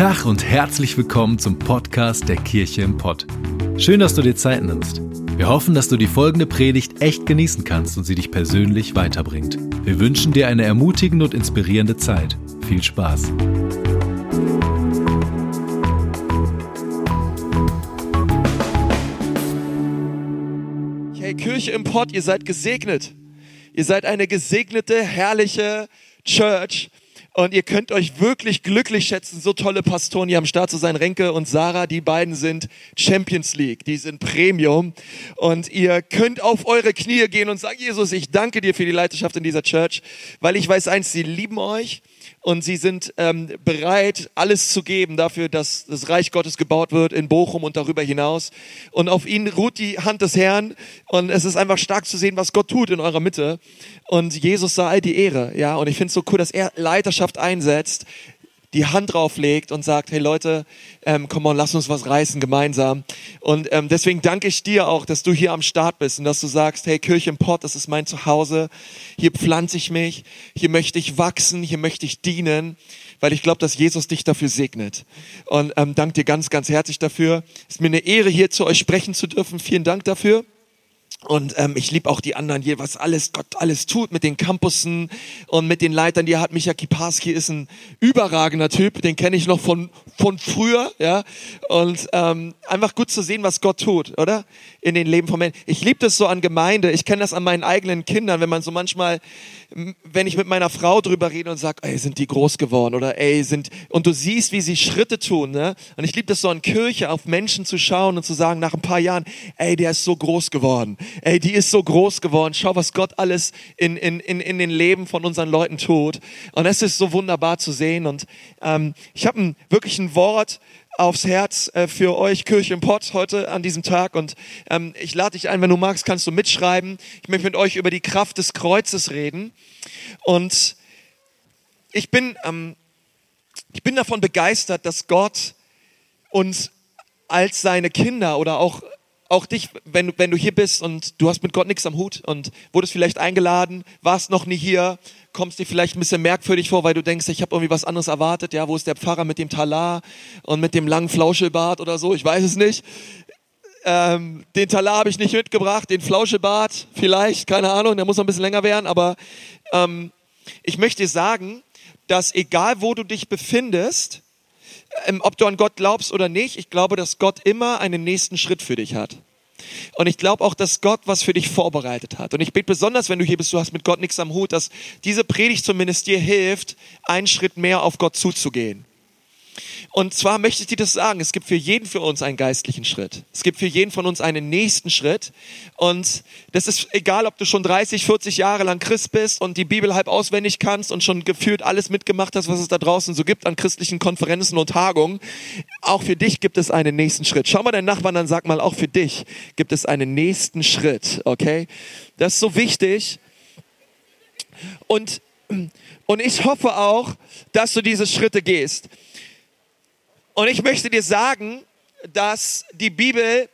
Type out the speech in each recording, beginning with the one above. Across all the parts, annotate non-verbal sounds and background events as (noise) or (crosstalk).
Tag und herzlich willkommen zum Podcast der Kirche im Pott. Schön, dass du dir Zeit nimmst. Wir hoffen, dass du die folgende Predigt echt genießen kannst und sie dich persönlich weiterbringt. Wir wünschen dir eine ermutigende und inspirierende Zeit. Viel Spaß. Hey, Kirche im Pott, ihr seid gesegnet. Ihr seid eine gesegnete, herrliche Church. Und ihr könnt euch wirklich glücklich schätzen, so tolle Pastoren hier am Start zu sein. Renke und Sarah, die beiden sind Champions League, die sind Premium. Und ihr könnt auf eure Knie gehen und sagen, Jesus, ich danke dir für die Leiterschaft in dieser Church, weil ich weiß eins, sie lieben euch und sie sind ähm, bereit, alles zu geben dafür, dass das Reich Gottes gebaut wird in Bochum und darüber hinaus. Und auf ihnen ruht die Hand des Herrn und es ist einfach stark zu sehen, was Gott tut in eurer Mitte. Und Jesus sei all die Ehre, ja. Und ich finde es so cool, dass er Leiterschaft einsetzt, die Hand drauflegt und sagt, hey Leute, ähm, komm on, lass uns was reißen gemeinsam. Und ähm, deswegen danke ich dir auch, dass du hier am Start bist und dass du sagst, hey Kirche im Pott, das ist mein Zuhause. Hier pflanze ich mich, hier möchte ich wachsen, hier möchte ich dienen, weil ich glaube, dass Jesus dich dafür segnet. Und ähm, danke dir ganz, ganz herzlich dafür. Es ist mir eine Ehre, hier zu euch sprechen zu dürfen. Vielen Dank dafür. Und ähm, ich liebe auch die anderen hier, was alles Gott alles tut mit den Campussen und mit den Leitern. Die hat Micha Kiparski ist ein überragender Typ, den kenne ich noch von von früher, ja. Und ähm, einfach gut zu sehen, was Gott tut, oder? In den Leben von Menschen. Ich liebe das so an Gemeinde. Ich kenne das an meinen eigenen Kindern, wenn man so manchmal wenn ich mit meiner Frau drüber rede und sage, ey, sind die groß geworden oder ey, sind, und du siehst, wie sie Schritte tun, ne? Und ich liebe das so an Kirche, auf Menschen zu schauen und zu sagen, nach ein paar Jahren, ey, der ist so groß geworden. Ey, die ist so groß geworden. Schau, was Gott alles in, in, in, in den Leben von unseren Leuten tut. Und es ist so wunderbar zu sehen. Und ähm, ich habe wirklich ein Wort, aufs Herz äh, für euch Kirche im Pott heute an diesem Tag und ähm, ich lade dich ein, wenn du magst, kannst du mitschreiben. Ich möchte mit euch über die Kraft des Kreuzes reden und ich bin, ähm, ich bin davon begeistert, dass Gott uns als seine Kinder oder auch auch dich, wenn, wenn du hier bist und du hast mit Gott nichts am Hut und wurdest vielleicht eingeladen, warst noch nie hier, kommst dir vielleicht ein bisschen merkwürdig vor, weil du denkst, ich habe irgendwie was anderes erwartet, ja, wo ist der Pfarrer mit dem Talar und mit dem langen Flauschelbart oder so, ich weiß es nicht. Ähm, den Talar habe ich nicht mitgebracht, den Flauschelbart vielleicht, keine Ahnung, der muss noch ein bisschen länger werden, aber ähm, ich möchte dir sagen, dass egal wo du dich befindest, ob du an Gott glaubst oder nicht, ich glaube, dass Gott immer einen nächsten Schritt für dich hat. Und ich glaube auch, dass Gott was für dich vorbereitet hat. Und ich bete besonders, wenn du hier bist, du hast mit Gott nichts am Hut, dass diese Predigt zumindest dir hilft, einen Schritt mehr auf Gott zuzugehen. Und zwar möchte ich dir das sagen, es gibt für jeden für uns einen geistlichen Schritt. Es gibt für jeden von uns einen nächsten Schritt. Und das ist egal, ob du schon 30, 40 Jahre lang Christ bist und die Bibel halb auswendig kannst und schon gefühlt alles mitgemacht hast, was es da draußen so gibt an christlichen Konferenzen und Tagungen. Auch für dich gibt es einen nächsten Schritt. Schau mal deinen Nachbarn an, sag mal, auch für dich gibt es einen nächsten Schritt, okay? Das ist so wichtig. Und, und ich hoffe auch, dass du diese Schritte gehst. Und ich möchte dir sagen, dass die Bibel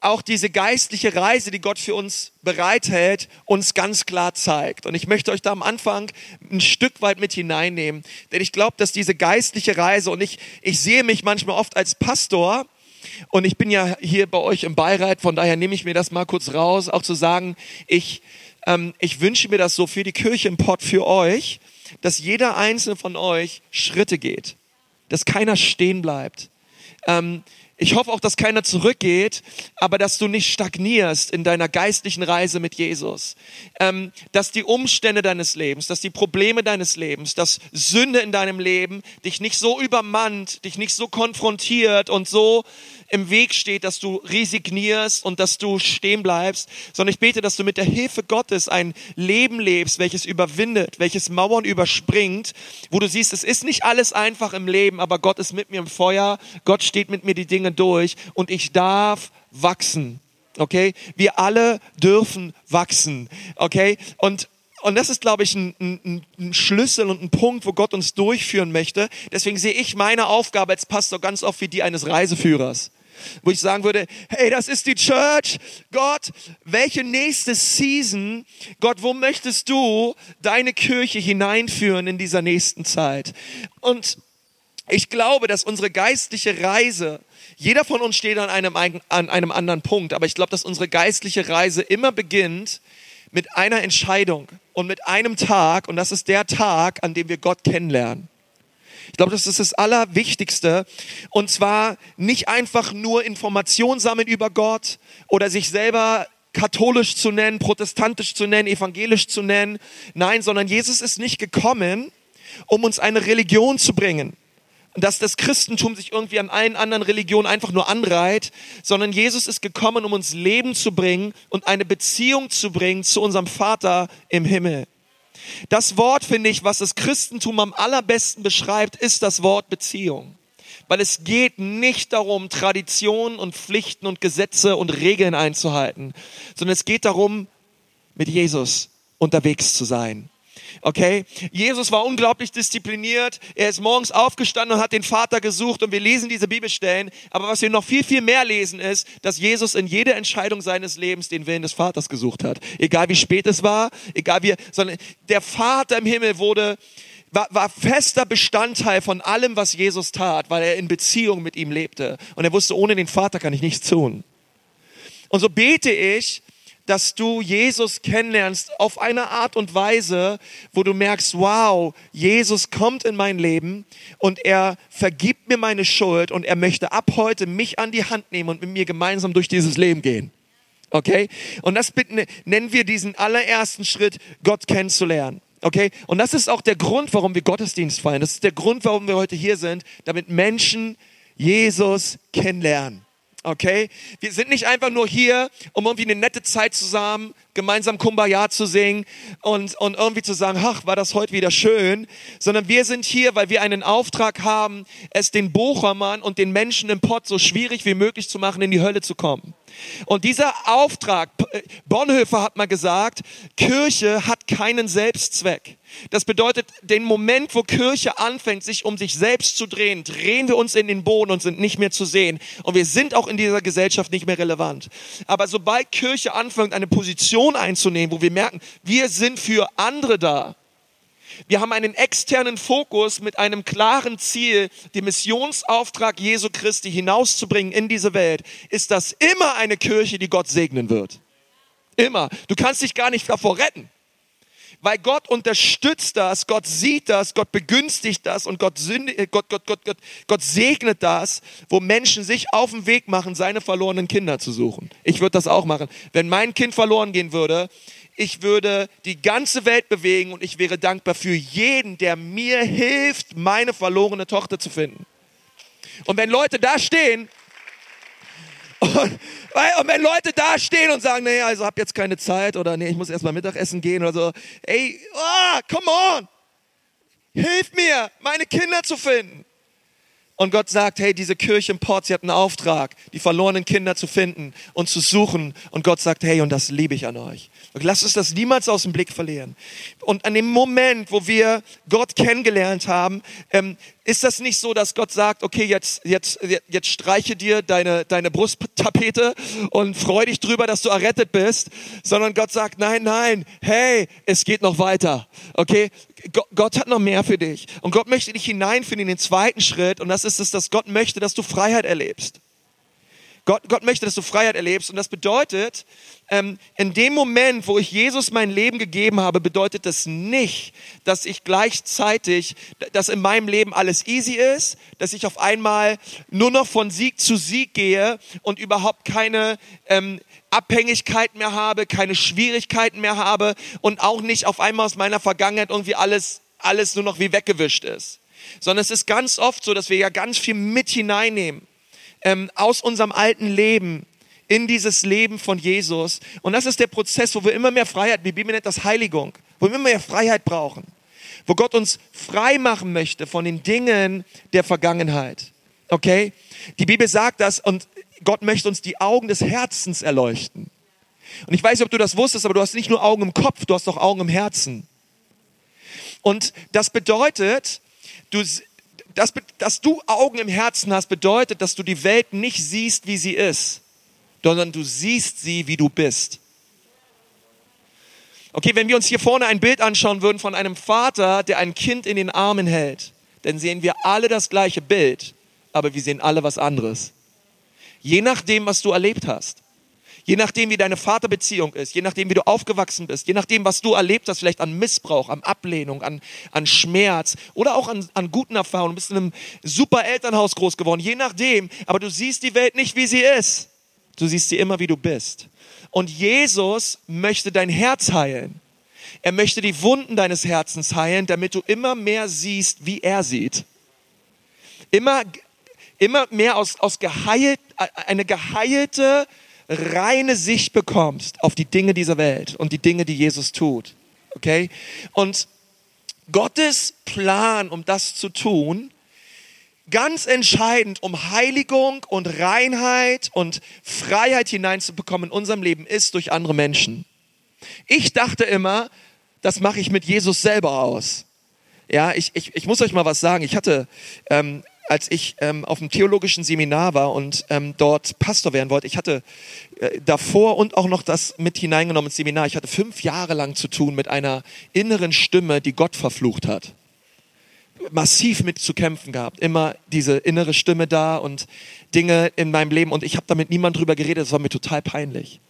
auch diese geistliche Reise, die Gott für uns bereithält, uns ganz klar zeigt. Und ich möchte euch da am Anfang ein Stück weit mit hineinnehmen, denn ich glaube, dass diese geistliche Reise, und ich, ich sehe mich manchmal oft als Pastor, und ich bin ja hier bei euch im Beirat, von daher nehme ich mir das mal kurz raus, auch zu sagen, ich, ähm, ich wünsche mir das so für die Kirche im Pott, für euch, dass jeder einzelne von euch Schritte geht dass keiner stehen bleibt. Ähm, ich hoffe auch, dass keiner zurückgeht, aber dass du nicht stagnierst in deiner geistlichen Reise mit Jesus. Ähm, dass die Umstände deines Lebens, dass die Probleme deines Lebens, dass Sünde in deinem Leben dich nicht so übermannt, dich nicht so konfrontiert und so im Weg steht, dass du resignierst und dass du stehen bleibst, sondern ich bete, dass du mit der Hilfe Gottes ein Leben lebst, welches überwindet, welches Mauern überspringt, wo du siehst, es ist nicht alles einfach im Leben, aber Gott ist mit mir im Feuer, Gott steht mit mir die Dinge durch und ich darf wachsen. Okay? Wir alle dürfen wachsen. Okay? Und und das ist, glaube ich, ein, ein, ein, Schlüssel und ein Punkt, wo Gott uns durchführen möchte. Deswegen sehe ich meine Aufgabe als Pastor ganz oft wie die eines Reiseführers wo ich sagen würde, hey, das ist die Church. Gott, welche nächste Season, Gott, wo möchtest du deine Kirche hineinführen in dieser nächsten Zeit? Und Ich glaube, dass unsere geistliche Reise, jeder von uns steht an einem, an einem anderen Punkt, aber ich glaube, dass unsere geistliche Reise immer beginnt mit einer Entscheidung und mit einem Tag und das ist der Tag, an dem wir Gott kennenlernen. Ich glaube, das ist das Allerwichtigste. Und zwar nicht einfach nur Informationen sammeln über Gott oder sich selber katholisch zu nennen, protestantisch zu nennen, evangelisch zu nennen. Nein, sondern Jesus ist nicht gekommen, um uns eine Religion zu bringen. Dass das Christentum sich irgendwie an allen anderen Religionen einfach nur anreiht, sondern Jesus ist gekommen, um uns Leben zu bringen und eine Beziehung zu bringen zu unserem Vater im Himmel. Das Wort, finde ich, was das Christentum am allerbesten beschreibt, ist das Wort Beziehung. Weil es geht nicht darum, Traditionen und Pflichten und Gesetze und Regeln einzuhalten, sondern es geht darum, mit Jesus unterwegs zu sein. Okay? Jesus war unglaublich diszipliniert. Er ist morgens aufgestanden und hat den Vater gesucht und wir lesen diese Bibelstellen. Aber was wir noch viel, viel mehr lesen ist, dass Jesus in jeder Entscheidung seines Lebens den Willen des Vaters gesucht hat. Egal wie spät es war, egal wie, sondern der Vater im Himmel wurde, war, war fester Bestandteil von allem, was Jesus tat, weil er in Beziehung mit ihm lebte. Und er wusste, ohne den Vater kann ich nichts tun. Und so bete ich, dass du Jesus kennenlernst auf eine Art und Weise, wo du merkst, wow, Jesus kommt in mein Leben und er vergibt mir meine Schuld und er möchte ab heute mich an die Hand nehmen und mit mir gemeinsam durch dieses Leben gehen. Okay? Und das nennen wir diesen allerersten Schritt, Gott kennenzulernen. Okay? Und das ist auch der Grund, warum wir Gottesdienst feiern. Das ist der Grund, warum wir heute hier sind, damit Menschen Jesus kennenlernen. Okay? Wir sind nicht einfach nur hier, um irgendwie eine nette Zeit zusammen, gemeinsam Kumbaya zu singen und, und irgendwie zu sagen, ach, war das heute wieder schön, sondern wir sind hier, weil wir einen Auftrag haben, es den Bochermann und den Menschen im Pott so schwierig wie möglich zu machen, in die Hölle zu kommen. Und dieser Auftrag, äh, Bonhoeffer hat mal gesagt, Kirche hat keinen Selbstzweck. Das bedeutet, den Moment, wo Kirche anfängt, sich um sich selbst zu drehen, drehen wir uns in den Boden und sind nicht mehr zu sehen. Und wir sind auch in dieser Gesellschaft nicht mehr relevant. Aber sobald Kirche anfängt, eine Position einzunehmen, wo wir merken, wir sind für andere da, wir haben einen externen Fokus mit einem klaren Ziel, den Missionsauftrag Jesu Christi hinauszubringen in diese Welt, ist das immer eine Kirche, die Gott segnen wird. Immer. Du kannst dich gar nicht davor retten. Weil Gott unterstützt das, Gott sieht das, Gott begünstigt das und Gott, sünde, Gott, Gott, Gott, Gott, Gott segnet das, wo Menschen sich auf den Weg machen, seine verlorenen Kinder zu suchen. Ich würde das auch machen. Wenn mein Kind verloren gehen würde, ich würde die ganze Welt bewegen und ich wäre dankbar für jeden, der mir hilft, meine verlorene Tochter zu finden. Und wenn Leute da stehen und, und wenn Leute da stehen und sagen, nee, also hab jetzt keine Zeit oder nee, ich muss erst mal Mittagessen gehen oder so, ey, oh, come on, hilf mir, meine Kinder zu finden. Und Gott sagt, hey, diese Kirche im Port, sie hat einen Auftrag, die verlorenen Kinder zu finden und zu suchen. Und Gott sagt, hey, und das liebe ich an euch. Und lasst uns das niemals aus dem Blick verlieren. Und an dem Moment, wo wir Gott kennengelernt haben, ähm, ist das nicht so, dass Gott sagt, okay, jetzt, jetzt, jetzt streiche dir deine, deine Brusttapete und freu dich drüber, dass du errettet bist, sondern Gott sagt, nein, nein, hey, es geht noch weiter. Okay, Gott hat noch mehr für dich. Und Gott möchte dich hineinfinden in den zweiten Schritt. Und das ist es, dass Gott möchte, dass du Freiheit erlebst. Gott, Gott möchte, dass du Freiheit erlebst. Und das bedeutet, ähm, in dem Moment, wo ich Jesus mein Leben gegeben habe, bedeutet das nicht, dass ich gleichzeitig, dass in meinem Leben alles easy ist, dass ich auf einmal nur noch von Sieg zu Sieg gehe und überhaupt keine ähm, Abhängigkeit mehr habe, keine Schwierigkeiten mehr habe und auch nicht auf einmal aus meiner Vergangenheit irgendwie alles, alles nur noch wie weggewischt ist. Sondern es ist ganz oft so, dass wir ja ganz viel mit hineinnehmen ähm, aus unserem alten Leben in dieses Leben von Jesus. Und das ist der Prozess, wo wir immer mehr Freiheit, die Bibel nennt das Heiligung, wo wir immer mehr Freiheit brauchen, wo Gott uns frei machen möchte von den Dingen der Vergangenheit. Okay? Die Bibel sagt das und Gott möchte uns die Augen des Herzens erleuchten. Und ich weiß nicht, ob du das wusstest, aber du hast nicht nur Augen im Kopf, du hast auch Augen im Herzen. Und das bedeutet, du, das, dass du Augen im Herzen hast, bedeutet, dass du die Welt nicht siehst, wie sie ist, sondern du siehst sie, wie du bist. Okay, wenn wir uns hier vorne ein Bild anschauen würden von einem Vater, der ein Kind in den Armen hält, dann sehen wir alle das gleiche Bild, aber wir sehen alle was anderes. Je nachdem, was du erlebt hast. Je nachdem, wie deine Vaterbeziehung ist, je nachdem, wie du aufgewachsen bist, je nachdem, was du erlebt hast, vielleicht an Missbrauch, an Ablehnung, an, an Schmerz oder auch an, an guten Erfahrungen. Du bist in einem super Elternhaus groß geworden, je nachdem. Aber du siehst die Welt nicht, wie sie ist. Du siehst sie immer, wie du bist. Und Jesus möchte dein Herz heilen. Er möchte die Wunden deines Herzens heilen, damit du immer mehr siehst, wie er sieht. Immer, immer mehr aus, aus geheilt, eine geheilte, reine Sicht bekommst auf die Dinge dieser Welt und die Dinge, die Jesus tut. Okay? Und Gottes Plan, um das zu tun, ganz entscheidend, um Heiligung und Reinheit und Freiheit hineinzubekommen in unserem Leben, ist durch andere Menschen. Ich dachte immer, das mache ich mit Jesus selber aus. Ja, ich, ich, ich muss euch mal was sagen. Ich hatte ähm, als ich ähm, auf dem theologischen Seminar war und ähm, dort Pastor werden wollte, ich hatte äh, davor und auch noch das mit hineingenommen ins Seminar, ich hatte fünf Jahre lang zu tun mit einer inneren Stimme, die Gott verflucht hat. Massiv mit zu kämpfen gehabt. Immer diese innere Stimme da und Dinge in meinem Leben und ich habe damit niemand drüber geredet, das war mir total peinlich.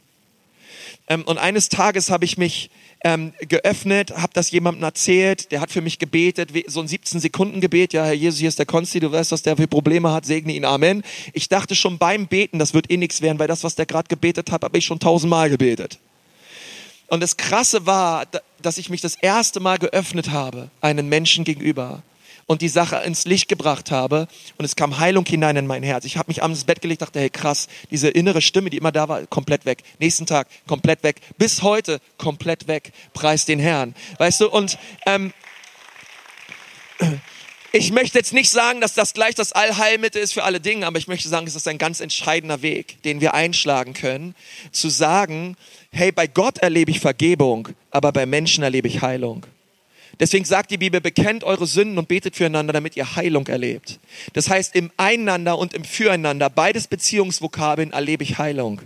Ähm, und eines Tages habe ich mich ähm, geöffnet, habe das jemandem erzählt, der hat für mich gebetet, so ein 17-Sekunden-Gebet, ja, Herr Jesus, hier ist der Konsti, du weißt, was der für Probleme hat, segne ihn, Amen. Ich dachte schon beim Beten, das wird eh nichts werden, weil das, was der gerade gebetet hat, habe ich schon tausendmal gebetet. Und das Krasse war, dass ich mich das erste Mal geöffnet habe, einem Menschen gegenüber und die Sache ins Licht gebracht habe und es kam Heilung hinein in mein Herz. Ich habe mich abends ins Bett gelegt, dachte, hey krass, diese innere Stimme, die immer da war, komplett weg. Nächsten Tag komplett weg. Bis heute komplett weg. Preis den Herrn. Weißt du, und ähm, ich möchte jetzt nicht sagen, dass das gleich das Allheilmittel ist für alle Dinge, aber ich möchte sagen, es ist ein ganz entscheidender Weg, den wir einschlagen können, zu sagen, hey, bei Gott erlebe ich Vergebung, aber bei Menschen erlebe ich Heilung. Deswegen sagt die Bibel, bekennt eure Sünden und betet füreinander, damit ihr Heilung erlebt. Das heißt, im Einander und im Füreinander, beides Beziehungsvokabeln, erlebe ich Heilung.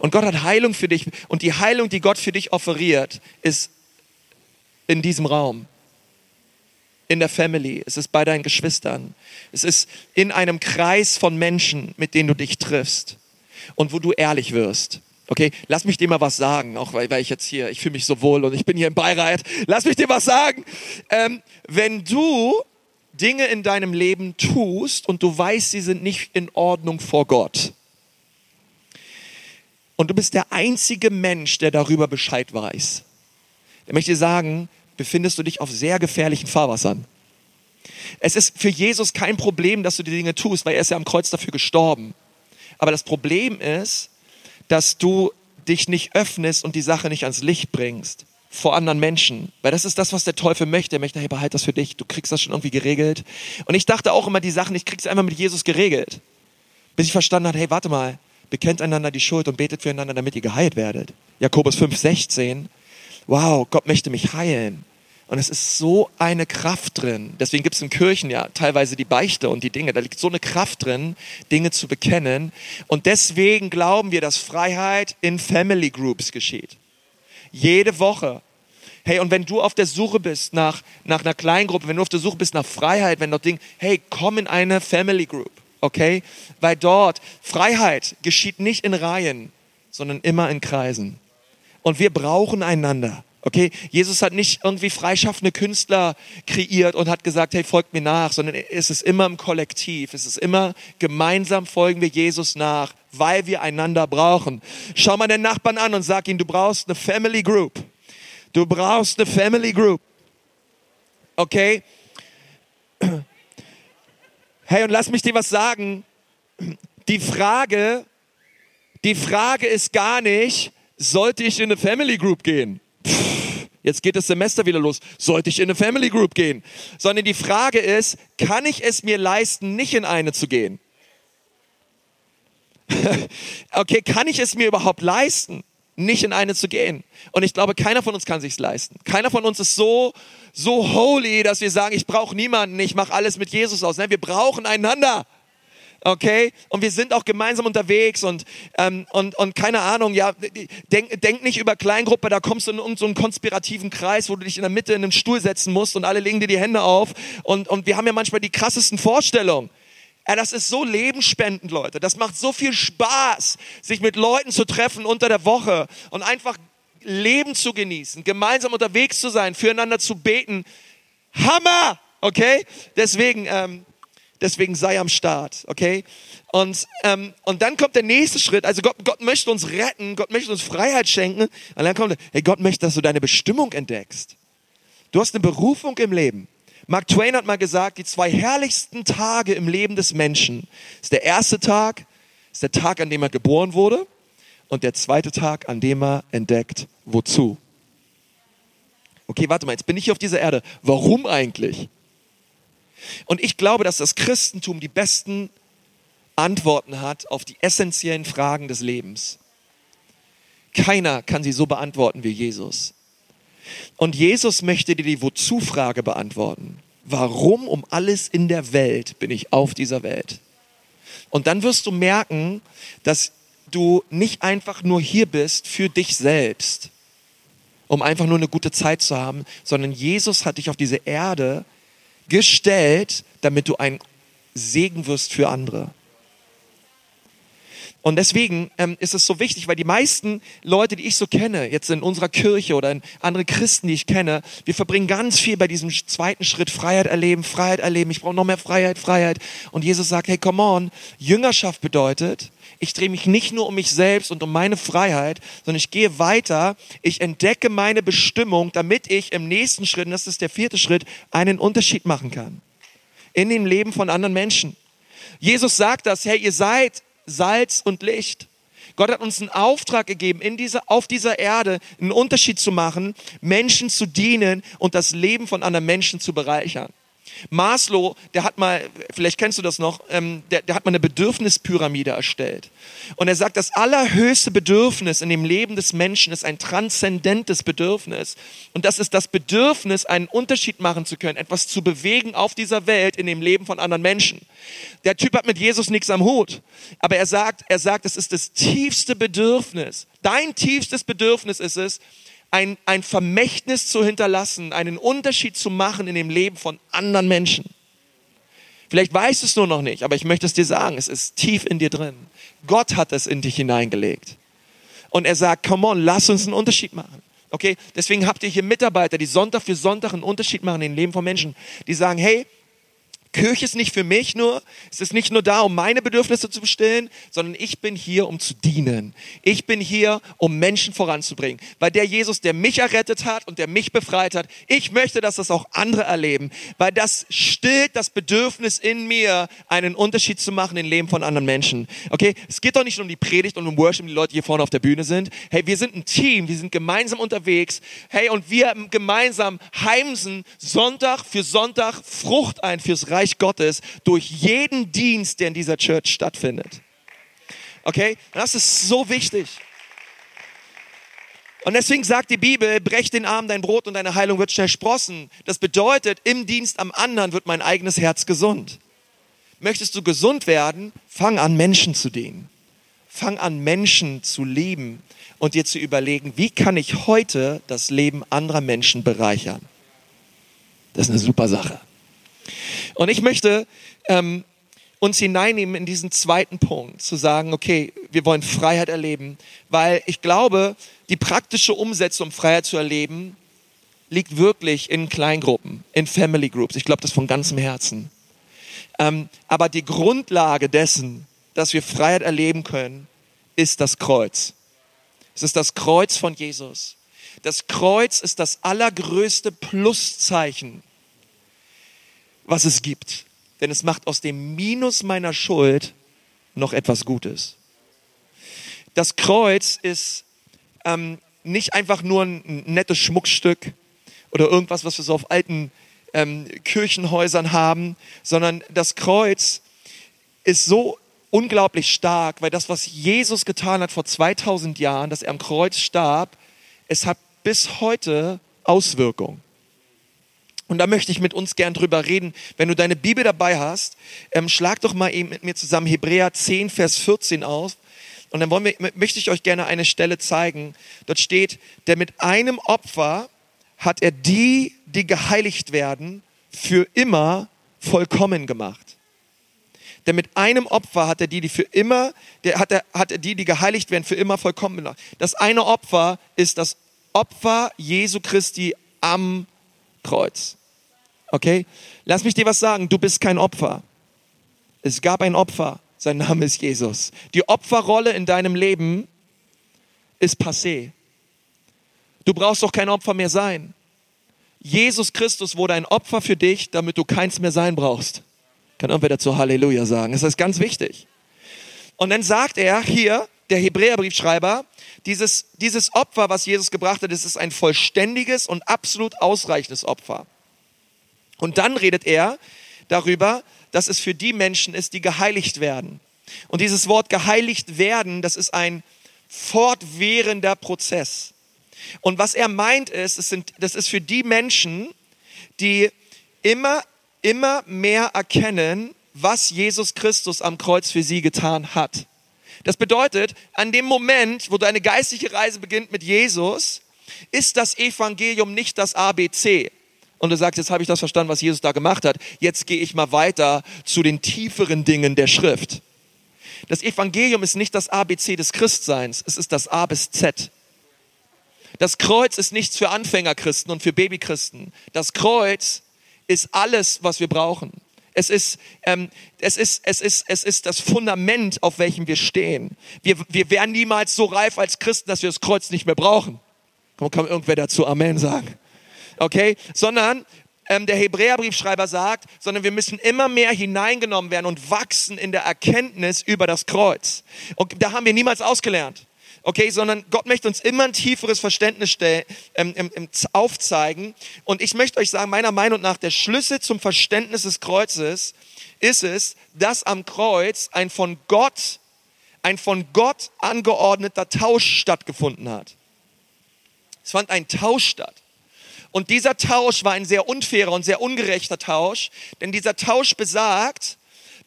Und Gott hat Heilung für dich. Und die Heilung, die Gott für dich offeriert, ist in diesem Raum. In der Family. Es ist bei deinen Geschwistern. Es ist in einem Kreis von Menschen, mit denen du dich triffst. Und wo du ehrlich wirst. Okay, lass mich dir mal was sagen, auch weil, weil ich jetzt hier, ich fühle mich so wohl und ich bin hier im Beirat. Lass mich dir was sagen. Ähm, wenn du Dinge in deinem Leben tust und du weißt, sie sind nicht in Ordnung vor Gott, und du bist der einzige Mensch, der darüber Bescheid weiß, dann möchte ich dir sagen, befindest du dich auf sehr gefährlichen Fahrwassern. Es ist für Jesus kein Problem, dass du die Dinge tust, weil er ist ja am Kreuz dafür gestorben. Aber das Problem ist, dass du dich nicht öffnest und die Sache nicht ans Licht bringst vor anderen Menschen. Weil das ist das, was der Teufel möchte. Er möchte, hey, behalt das für dich. Du kriegst das schon irgendwie geregelt. Und ich dachte auch immer, die Sachen, ich krieg's einfach mit Jesus geregelt. Bis ich verstanden habe, hey, warte mal, bekennt einander die Schuld und betet füreinander, damit ihr geheilt werdet. Jakobus 5, 16. Wow, Gott möchte mich heilen. Und es ist so eine Kraft drin. Deswegen gibt es in Kirchen ja teilweise die Beichte und die Dinge. Da liegt so eine Kraft drin, Dinge zu bekennen. Und deswegen glauben wir, dass Freiheit in Family Groups geschieht. Jede Woche. Hey, und wenn du auf der Suche bist nach, nach einer Kleingruppe, wenn du auf der Suche bist nach Freiheit, wenn dort Ding, hey, komm in eine Family Group. Okay? Weil dort Freiheit geschieht nicht in Reihen, sondern immer in Kreisen. Und wir brauchen einander. Okay, Jesus hat nicht irgendwie freischaffende Künstler kreiert und hat gesagt, hey, folgt mir nach, sondern es ist immer im Kollektiv, es ist immer gemeinsam folgen wir Jesus nach, weil wir einander brauchen. Schau mal den Nachbarn an und sag ihm, du brauchst eine Family Group. Du brauchst eine Family Group. Okay? Hey, und lass mich dir was sagen. Die Frage, die Frage ist gar nicht, sollte ich in eine Family Group gehen? Jetzt geht das Semester wieder los, sollte ich in eine Family Group gehen? Sondern die Frage ist, kann ich es mir leisten, nicht in eine zu gehen? (laughs) okay, kann ich es mir überhaupt leisten, nicht in eine zu gehen? Und ich glaube, keiner von uns kann sich's leisten. Keiner von uns ist so so holy, dass wir sagen, ich brauche niemanden, ich mache alles mit Jesus aus. Nein, wir brauchen einander. Okay? Und wir sind auch gemeinsam unterwegs und, ähm, und, und keine Ahnung, ja, denk, denk nicht über Kleingruppe, da kommst du in irgendeinen konspirativen Kreis, wo du dich in der Mitte in einem Stuhl setzen musst und alle legen dir die Hände auf und, und wir haben ja manchmal die krassesten Vorstellungen. Ja, das ist so lebensspendend, Leute. Das macht so viel Spaß, sich mit Leuten zu treffen unter der Woche und einfach Leben zu genießen, gemeinsam unterwegs zu sein, füreinander zu beten. Hammer! Okay? Deswegen, ähm, Deswegen sei am Start, okay? Und, ähm, und dann kommt der nächste Schritt. Also Gott, Gott möchte uns retten, Gott möchte uns Freiheit schenken. Und dann kommt, hey, Gott möchte, dass du deine Bestimmung entdeckst. Du hast eine Berufung im Leben. Mark Twain hat mal gesagt, die zwei herrlichsten Tage im Leben des Menschen ist der erste Tag, ist der Tag, an dem er geboren wurde und der zweite Tag, an dem er entdeckt, wozu. Okay, warte mal, jetzt bin ich hier auf dieser Erde. Warum eigentlich? Und ich glaube, dass das Christentum die besten Antworten hat auf die essentiellen Fragen des Lebens. Keiner kann sie so beantworten wie Jesus. Und Jesus möchte dir die Wozu-Frage beantworten. Warum um alles in der Welt bin ich auf dieser Welt? Und dann wirst du merken, dass du nicht einfach nur hier bist für dich selbst, um einfach nur eine gute Zeit zu haben, sondern Jesus hat dich auf diese Erde gestellt, damit du ein Segen wirst für andere. Und deswegen ähm, ist es so wichtig, weil die meisten Leute, die ich so kenne, jetzt in unserer Kirche oder in andere Christen, die ich kenne, wir verbringen ganz viel bei diesem zweiten Schritt Freiheit erleben, Freiheit erleben. Ich brauche noch mehr Freiheit, Freiheit. Und Jesus sagt, hey, come on, Jüngerschaft bedeutet, ich drehe mich nicht nur um mich selbst und um meine Freiheit, sondern ich gehe weiter, ich entdecke meine Bestimmung, damit ich im nächsten Schritt, und das ist der vierte Schritt, einen Unterschied machen kann. In dem Leben von anderen Menschen. Jesus sagt das, hey, ihr seid Salz und Licht. Gott hat uns einen Auftrag gegeben, in dieser, auf dieser Erde einen Unterschied zu machen, Menschen zu dienen und das Leben von anderen Menschen zu bereichern. Maslow, der hat mal, vielleicht kennst du das noch, ähm, der, der hat mal eine Bedürfnispyramide erstellt. Und er sagt, das allerhöchste Bedürfnis in dem Leben des Menschen ist ein transzendentes Bedürfnis. Und das ist das Bedürfnis, einen Unterschied machen zu können, etwas zu bewegen auf dieser Welt in dem Leben von anderen Menschen. Der Typ hat mit Jesus nichts am Hut. Aber er sagt, er sagt, es ist das tiefste Bedürfnis. Dein tiefstes Bedürfnis ist es, ein, ein Vermächtnis zu hinterlassen, einen Unterschied zu machen in dem Leben von anderen Menschen. Vielleicht weißt du es nur noch nicht, aber ich möchte es dir sagen, es ist tief in dir drin. Gott hat es in dich hineingelegt. Und er sagt, come on, lass uns einen Unterschied machen. Okay, deswegen habt ihr hier Mitarbeiter, die Sonntag für Sonntag einen Unterschied machen in dem Leben von Menschen, die sagen, hey, Kirche ist nicht für mich nur, es ist nicht nur da, um meine Bedürfnisse zu bestillen, sondern ich bin hier, um zu dienen. Ich bin hier, um Menschen voranzubringen. Weil der Jesus, der mich errettet hat und der mich befreit hat, ich möchte, dass das auch andere erleben. Weil das stillt das Bedürfnis in mir, einen Unterschied zu machen im Leben von anderen Menschen. Okay? Es geht doch nicht nur um die Predigt und um Worship, die Leute hier vorne auf der Bühne sind. Hey, wir sind ein Team, wir sind gemeinsam unterwegs. Hey, und wir gemeinsam heimsen Sonntag für Sonntag Frucht ein fürs Reich Reich Gottes durch jeden Dienst, der in dieser Church stattfindet. Okay? Das ist so wichtig. Und deswegen sagt die Bibel, brech den Arm dein Brot und deine Heilung wird schnell sprossen. Das bedeutet, im Dienst am anderen wird mein eigenes Herz gesund. Möchtest du gesund werden, fang an, Menschen zu dienen. Fang an, Menschen zu lieben und dir zu überlegen, wie kann ich heute das Leben anderer Menschen bereichern. Das ist eine super Sache. Und ich möchte ähm, uns hineinnehmen in diesen zweiten Punkt, zu sagen, okay, wir wollen Freiheit erleben, weil ich glaube, die praktische Umsetzung, um Freiheit zu erleben, liegt wirklich in Kleingruppen, in Family Groups. Ich glaube das von ganzem Herzen. Ähm, aber die Grundlage dessen, dass wir Freiheit erleben können, ist das Kreuz. Es ist das Kreuz von Jesus. Das Kreuz ist das allergrößte Pluszeichen was es gibt. Denn es macht aus dem Minus meiner Schuld noch etwas Gutes. Das Kreuz ist ähm, nicht einfach nur ein nettes Schmuckstück oder irgendwas, was wir so auf alten ähm, Kirchenhäusern haben, sondern das Kreuz ist so unglaublich stark, weil das, was Jesus getan hat vor 2000 Jahren, dass er am Kreuz starb, es hat bis heute Auswirkungen. Und da möchte ich mit uns gern drüber reden. Wenn du deine Bibel dabei hast, ähm, schlag doch mal eben mit mir zusammen Hebräer 10, Vers 14 auf. Und dann wir, möchte ich euch gerne eine Stelle zeigen. Dort steht, der mit einem Opfer hat er die, die geheiligt werden, für immer vollkommen gemacht. Denn mit einem Opfer hat er die, die für immer, der hat er, hat er die, die geheiligt werden, für immer vollkommen gemacht. Das eine Opfer ist das Opfer Jesu Christi am Kreuz. Okay? Lass mich dir was sagen. Du bist kein Opfer. Es gab ein Opfer. Sein Name ist Jesus. Die Opferrolle in deinem Leben ist passé. Du brauchst doch kein Opfer mehr sein. Jesus Christus wurde ein Opfer für dich, damit du keins mehr sein brauchst. Kann irgendwer dazu Halleluja sagen? Das ist ganz wichtig. Und dann sagt er hier, der Hebräerbriefschreiber, dieses, dieses Opfer, was Jesus gebracht hat, das ist ein vollständiges und absolut ausreichendes Opfer. Und dann redet er darüber, dass es für die Menschen ist, die geheiligt werden. Und dieses Wort geheiligt werden, das ist ein fortwährender Prozess. Und was er meint ist, es sind, das ist für die Menschen, die immer, immer mehr erkennen, was Jesus Christus am Kreuz für sie getan hat. Das bedeutet, an dem Moment, wo deine geistliche Reise beginnt mit Jesus, ist das Evangelium nicht das ABC. Und du sagst, jetzt habe ich das verstanden, was Jesus da gemacht hat. Jetzt gehe ich mal weiter zu den tieferen Dingen der Schrift. Das Evangelium ist nicht das ABC des Christseins, es ist das A bis Z. Das Kreuz ist nichts für Anfängerchristen und für Babychristen. Das Kreuz ist alles, was wir brauchen. Es ist, ähm, es, ist, es, ist, es ist das Fundament, auf welchem wir stehen. Wir, wir werden niemals so reif als Christen, dass wir das Kreuz nicht mehr brauchen. Kann irgendwer dazu Amen sagen? Okay? Sondern ähm, der Hebräerbriefschreiber sagt, sondern wir müssen immer mehr hineingenommen werden und wachsen in der Erkenntnis über das Kreuz. Und da haben wir niemals ausgelernt okay, sondern Gott möchte uns immer ein tieferes Verständnis stellen, ähm, ähm, aufzeigen. Und ich möchte euch sagen, meiner Meinung nach, der Schlüssel zum Verständnis des Kreuzes ist es, dass am Kreuz ein von Gott, ein von Gott angeordneter Tausch stattgefunden hat. Es fand ein Tausch statt. Und dieser Tausch war ein sehr unfairer und sehr ungerechter Tausch, denn dieser Tausch besagt,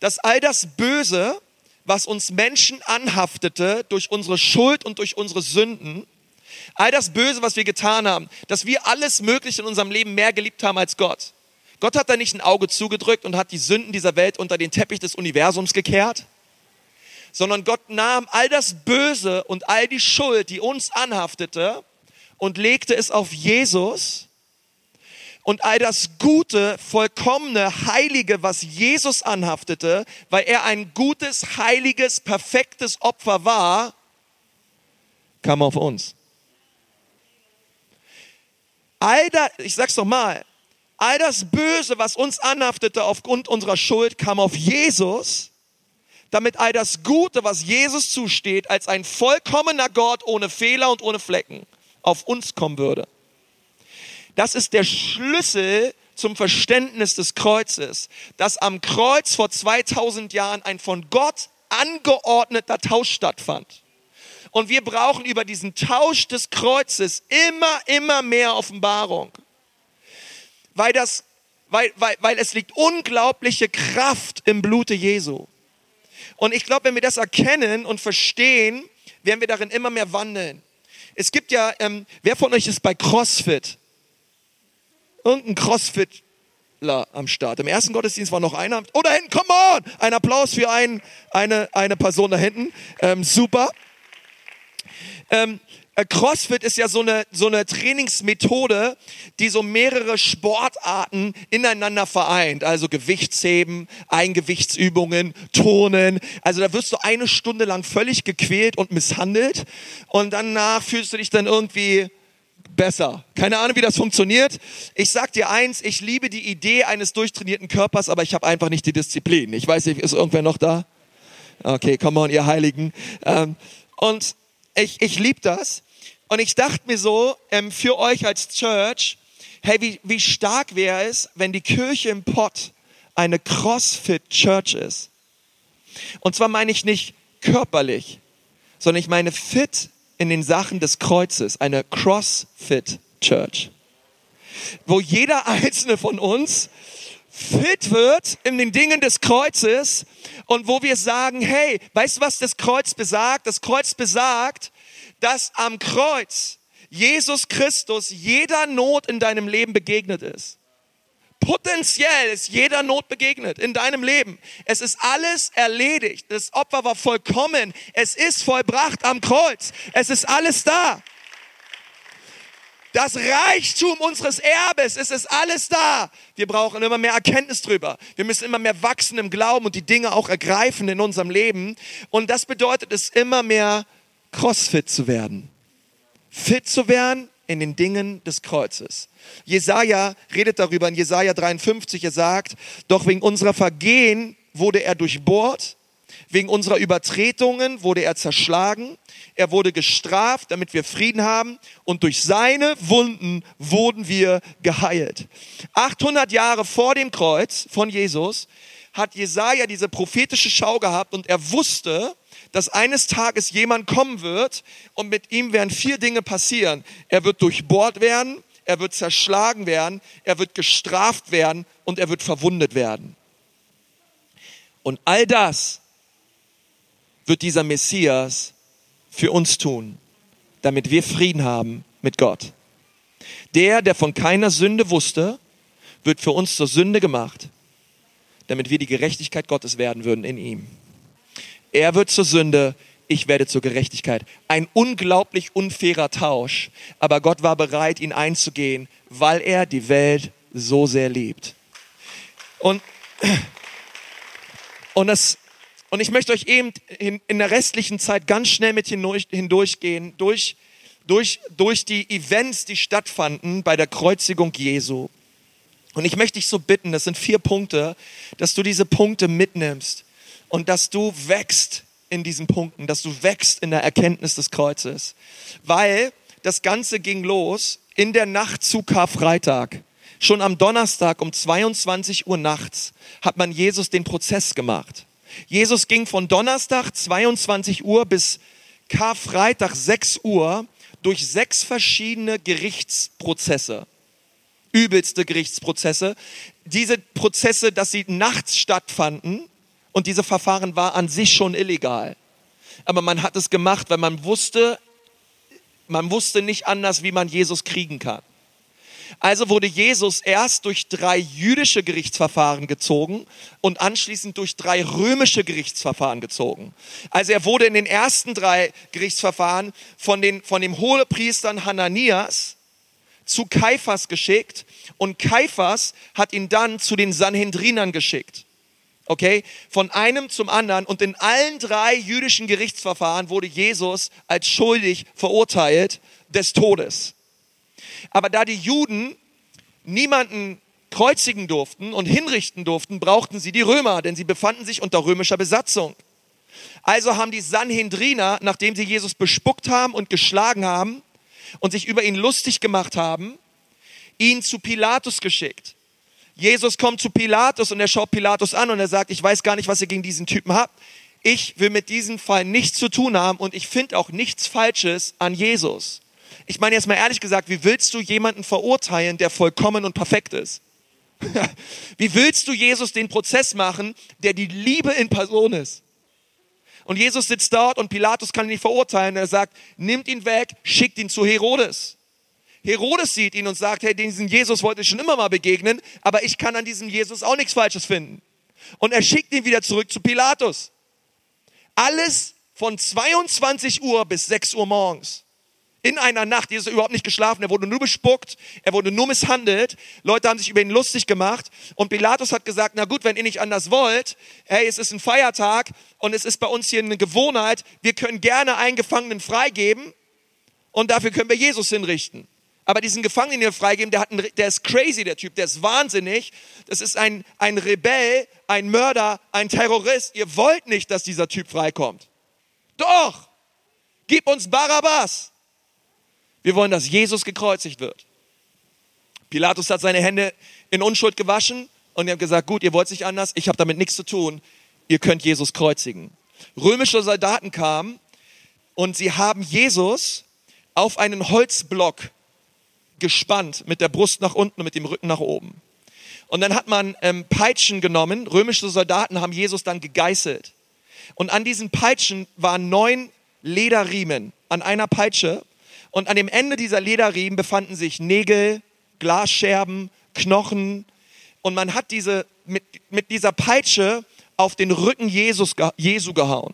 dass all das Böse, was uns Menschen anhaftete durch unsere Schuld und durch unsere Sünden, all das Böse, was wir getan haben, dass wir alles Mögliche in unserem Leben mehr geliebt haben als Gott. Gott hat da nicht ein Auge zugedrückt und hat die Sünden dieser Welt unter den Teppich des Universums gekehrt, sondern Gott nahm all das Böse und all die Schuld, die uns anhaftete, und legte es auf Jesus und all das Gute, vollkommene, Heilige, was Jesus anhaftete, weil er ein gutes, heiliges, perfektes Opfer war, kam auf uns. All das, ich sag's doch mal, all das Böse, was uns anhaftete aufgrund unserer Schuld, kam auf Jesus, damit all das Gute, was Jesus zusteht, als ein vollkommener Gott ohne Fehler und ohne Flecken, auf uns kommen würde. Das ist der Schlüssel zum Verständnis des Kreuzes, dass am Kreuz vor 2000 Jahren ein von Gott angeordneter Tausch stattfand. Und wir brauchen über diesen Tausch des Kreuzes immer, immer mehr Offenbarung. Weil, das, weil, weil, weil es liegt unglaubliche Kraft im Blute Jesu. Und ich glaube, wenn wir das erkennen und verstehen, werden wir darin immer mehr wandeln. Es gibt ja, ähm, wer von euch ist bei CrossFit? Irgendein Crossfitler am Start. Im ersten Gottesdienst war noch einer. Oh, da hinten, come on! Ein Applaus für ein, eine, eine Person da hinten. Ähm, super. Ähm, äh, CrossFit ist ja so eine, so eine Trainingsmethode, die so mehrere Sportarten ineinander vereint. Also Gewichtsheben, Eingewichtsübungen, Turnen. Also da wirst du eine Stunde lang völlig gequält und misshandelt und danach fühlst du dich dann irgendwie besser. Keine Ahnung, wie das funktioniert. Ich sag dir eins, ich liebe die Idee eines durchtrainierten Körpers, aber ich habe einfach nicht die Disziplin. Ich weiß nicht, ist irgendwer noch da? Okay, come on, ihr Heiligen. Ähm, und ich, ich liebe das. Und ich dachte mir so, ähm, für euch als Church, hey, wie, wie stark wäre es, wenn die Kirche im Pott eine CrossFit Church ist. Und zwar meine ich nicht körperlich, sondern ich meine fit in den Sachen des Kreuzes, eine CrossFit Church. wo jeder (laughs) einzelne von uns fit wird in den Dingen des Kreuzes und wo wir sagen, hey, weißt du, was das Kreuz besagt? Das Kreuz besagt, dass am Kreuz Jesus Christus jeder Not in deinem Leben begegnet ist. Potenziell ist jeder Not begegnet in deinem Leben. Es ist alles erledigt. Das Opfer war vollkommen. Es ist vollbracht am Kreuz. Es ist alles da. Das Reichtum unseres Erbes, es ist alles da. Wir brauchen immer mehr Erkenntnis drüber. Wir müssen immer mehr wachsen im Glauben und die Dinge auch ergreifen in unserem Leben. Und das bedeutet es immer mehr Crossfit zu werden. Fit zu werden in den Dingen des Kreuzes. Jesaja redet darüber in Jesaja 53. Er sagt, doch wegen unserer Vergehen wurde er durchbohrt, wegen unserer Übertretungen wurde er zerschlagen, er wurde gestraft, damit wir Frieden haben und durch seine Wunden wurden wir geheilt. 800 Jahre vor dem Kreuz von Jesus hat Jesaja diese prophetische Schau gehabt und er wusste, dass eines Tages jemand kommen wird und mit ihm werden vier Dinge passieren. Er wird durchbohrt werden, er wird zerschlagen werden, er wird gestraft werden und er wird verwundet werden. Und all das wird dieser Messias für uns tun, damit wir Frieden haben mit Gott. Der, der von keiner Sünde wusste, wird für uns zur Sünde gemacht, damit wir die Gerechtigkeit Gottes werden würden in ihm. Er wird zur Sünde, ich werde zur Gerechtigkeit. Ein unglaublich unfairer Tausch, aber Gott war bereit, ihn einzugehen, weil er die Welt so sehr liebt. Und, und, das, und ich möchte euch eben in, in der restlichen Zeit ganz schnell mit hindurch, hindurchgehen, durch, durch, durch die Events, die stattfanden bei der Kreuzigung Jesu. Und ich möchte dich so bitten, das sind vier Punkte, dass du diese Punkte mitnimmst und dass du wächst in diesen Punkten, dass du wächst in der Erkenntnis des Kreuzes. Weil das Ganze ging los in der Nacht zu Karfreitag. Schon am Donnerstag um 22 Uhr nachts hat man Jesus den Prozess gemacht. Jesus ging von Donnerstag 22 Uhr bis Karfreitag 6 Uhr durch sechs verschiedene Gerichtsprozesse. Übelste Gerichtsprozesse. Diese Prozesse, dass sie nachts stattfanden, und diese Verfahren war an sich schon illegal. Aber man hat es gemacht, weil man wusste, man wusste nicht anders, wie man Jesus kriegen kann. Also wurde Jesus erst durch drei jüdische Gerichtsverfahren gezogen und anschließend durch drei römische Gerichtsverfahren gezogen. Also er wurde in den ersten drei Gerichtsverfahren von, den, von dem Hohepriestern Hananias zu Kaiphas geschickt und Kaiphas hat ihn dann zu den Sanhedrinern geschickt. Okay? Von einem zum anderen. Und in allen drei jüdischen Gerichtsverfahren wurde Jesus als schuldig verurteilt des Todes. Aber da die Juden niemanden kreuzigen durften und hinrichten durften, brauchten sie die Römer, denn sie befanden sich unter römischer Besatzung. Also haben die Sanhedriner, nachdem sie Jesus bespuckt haben und geschlagen haben und sich über ihn lustig gemacht haben, ihn zu Pilatus geschickt. Jesus kommt zu Pilatus und er schaut Pilatus an und er sagt, ich weiß gar nicht, was ihr gegen diesen Typen habt. Ich will mit diesem Fall nichts zu tun haben und ich finde auch nichts Falsches an Jesus. Ich meine jetzt mal ehrlich gesagt, wie willst du jemanden verurteilen, der vollkommen und perfekt ist? (laughs) wie willst du Jesus den Prozess machen, der die Liebe in Person ist? Und Jesus sitzt dort und Pilatus kann ihn nicht verurteilen. Er sagt, nimmt ihn weg, schickt ihn zu Herodes. Herodes sieht ihn und sagt, hey, diesen Jesus wollte ich schon immer mal begegnen, aber ich kann an diesem Jesus auch nichts Falsches finden. Und er schickt ihn wieder zurück zu Pilatus. Alles von 22 Uhr bis 6 Uhr morgens. In einer Nacht, Jesus hat überhaupt nicht geschlafen, er wurde nur bespuckt, er wurde nur misshandelt, Leute haben sich über ihn lustig gemacht und Pilatus hat gesagt, na gut, wenn ihr nicht anders wollt, hey, es ist ein Feiertag und es ist bei uns hier eine Gewohnheit, wir können gerne einen Gefangenen freigeben und dafür können wir Jesus hinrichten. Aber diesen Gefangenen, den wir freigeben, der, hat einen, der ist crazy, der Typ, der ist wahnsinnig. Das ist ein, ein Rebell, ein Mörder, ein Terrorist. Ihr wollt nicht, dass dieser Typ freikommt. Doch! Gib uns Barabbas! Wir wollen, dass Jesus gekreuzigt wird. Pilatus hat seine Hände in Unschuld gewaschen und er hat gesagt, gut, ihr wollt es nicht anders, ich habe damit nichts zu tun, ihr könnt Jesus kreuzigen. Römische Soldaten kamen und sie haben Jesus auf einen Holzblock gespannt, mit der Brust nach unten und mit dem Rücken nach oben. Und dann hat man ähm, Peitschen genommen, römische Soldaten haben Jesus dann gegeißelt. Und an diesen Peitschen waren neun Lederriemen an einer Peitsche. Und an dem Ende dieser Lederriemen befanden sich Nägel, Glasscherben, Knochen. Und man hat diese, mit, mit dieser Peitsche auf den Rücken Jesus, Jesu gehauen.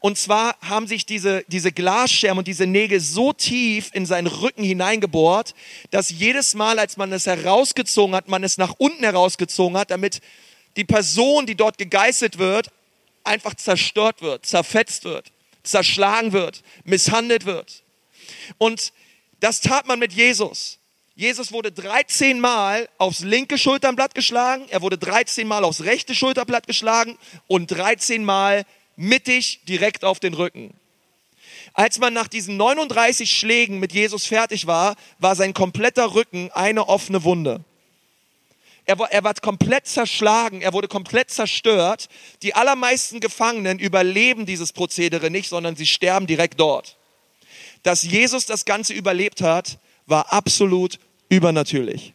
Und zwar haben sich diese, diese Glasscherben und diese Nägel so tief in seinen Rücken hineingebohrt, dass jedes Mal, als man es herausgezogen hat, man es nach unten herausgezogen hat, damit die Person, die dort gegeißelt wird, einfach zerstört wird, zerfetzt wird, zerschlagen wird, misshandelt wird. Und das tat man mit Jesus. Jesus wurde 13 Mal aufs linke Schulterblatt geschlagen, er wurde 13 Mal aufs rechte Schulterblatt geschlagen und 13 Mal mittig direkt auf den Rücken. Als man nach diesen 39 Schlägen mit Jesus fertig war, war sein kompletter Rücken eine offene Wunde. Er war, er war komplett zerschlagen, er wurde komplett zerstört. Die allermeisten Gefangenen überleben dieses Prozedere nicht, sondern sie sterben direkt dort. Dass Jesus das Ganze überlebt hat, war absolut übernatürlich.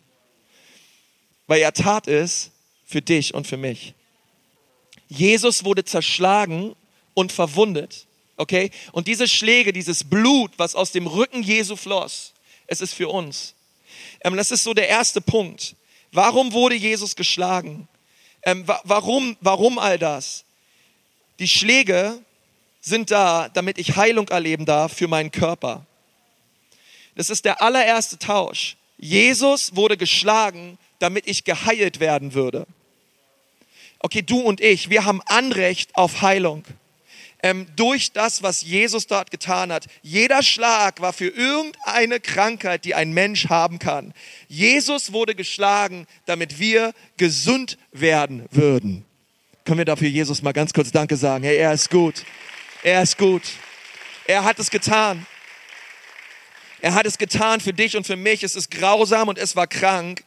Weil er tat es für dich und für mich. Jesus wurde zerschlagen und verwundet. Okay? Und diese Schläge, dieses Blut, was aus dem Rücken Jesu floss, es ist für uns. Ähm, das ist so der erste Punkt. Warum wurde Jesus geschlagen? Ähm, wa warum, warum all das? Die Schläge sind da, damit ich Heilung erleben darf für meinen Körper. Das ist der allererste Tausch. Jesus wurde geschlagen, damit ich geheilt werden würde okay, du und ich, wir haben Anrecht auf Heilung. Ähm, durch das, was Jesus dort getan hat. Jeder Schlag war für irgendeine Krankheit, die ein Mensch haben kann. Jesus wurde geschlagen, damit wir gesund werden würden. Können wir dafür Jesus mal ganz kurz Danke sagen? Hey, er ist gut. Er ist gut. Er hat es getan. Er hat es getan für dich und für mich. Es ist grausam und es war krank,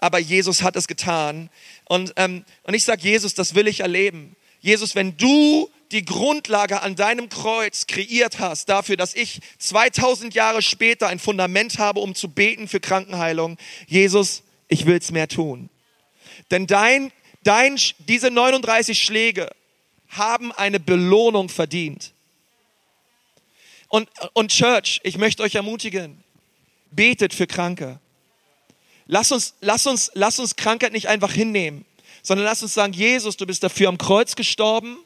aber Jesus hat es getan. Und, ähm, und ich sage, Jesus, das will ich erleben. Jesus, wenn du die Grundlage an deinem Kreuz kreiert hast, dafür, dass ich 2000 Jahre später ein Fundament habe, um zu beten für Krankenheilung, Jesus, ich will es mehr tun. Denn dein, dein, diese 39 Schläge haben eine Belohnung verdient. Und, und Church, ich möchte euch ermutigen, betet für Kranke. Lass uns, lass uns, lass uns Krankheit nicht einfach hinnehmen, sondern lass uns sagen, Jesus, du bist dafür am Kreuz gestorben.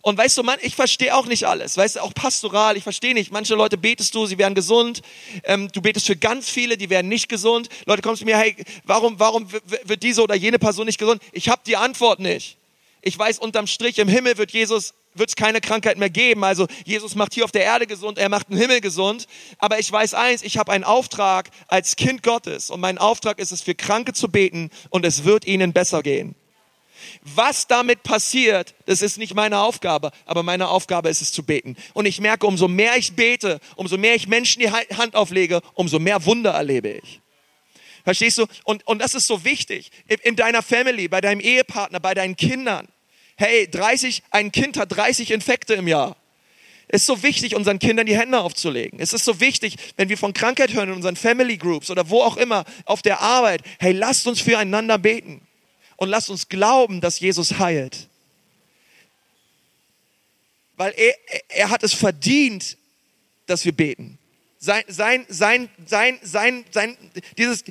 Und weißt du, man, ich verstehe auch nicht alles. Weißt du, auch pastoral, ich verstehe nicht. Manche Leute betest du, sie werden gesund. Ähm, du betest für ganz viele, die werden nicht gesund. Leute kommen zu mir, hey, warum, warum wird diese oder jene Person nicht gesund? Ich habe die Antwort nicht. Ich weiß, unterm Strich im Himmel wird Jesus wird es keine Krankheit mehr geben. Also Jesus macht hier auf der Erde gesund, er macht den Himmel gesund. Aber ich weiß eins, ich habe einen Auftrag als Kind Gottes und mein Auftrag ist es, für Kranke zu beten und es wird ihnen besser gehen. Was damit passiert, das ist nicht meine Aufgabe, aber meine Aufgabe ist es zu beten. Und ich merke, umso mehr ich bete, umso mehr ich Menschen die Hand auflege, umso mehr Wunder erlebe ich. Verstehst du? Und, und das ist so wichtig. In deiner Family, bei deinem Ehepartner, bei deinen Kindern hey, 30, ein Kind hat 30 Infekte im Jahr. Es ist so wichtig, unseren Kindern die Hände aufzulegen. Es ist so wichtig, wenn wir von Krankheit hören in unseren Family Groups oder wo auch immer, auf der Arbeit, hey, lasst uns füreinander beten und lasst uns glauben, dass Jesus heilt. Weil er, er hat es verdient, dass wir beten sein, sein, sein, sein, sein, sein, dieses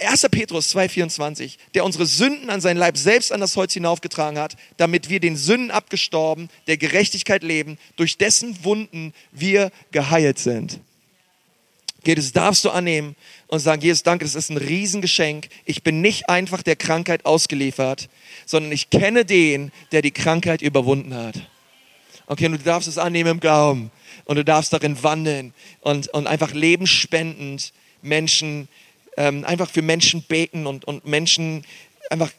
1. Äh, Petrus 2,24, der unsere Sünden an sein Leib selbst an das Holz hinaufgetragen hat, damit wir den Sünden abgestorben, der Gerechtigkeit leben, durch dessen Wunden wir geheilt sind. Es, darfst du annehmen und sagen, Jesus, danke, das ist ein Riesengeschenk. Ich bin nicht einfach der Krankheit ausgeliefert, sondern ich kenne den, der die Krankheit überwunden hat. Okay, und du darfst es annehmen im Glauben und du darfst darin wandeln und, und einfach lebensspendend Menschen, ähm, einfach für Menschen beten und, und Menschen einfach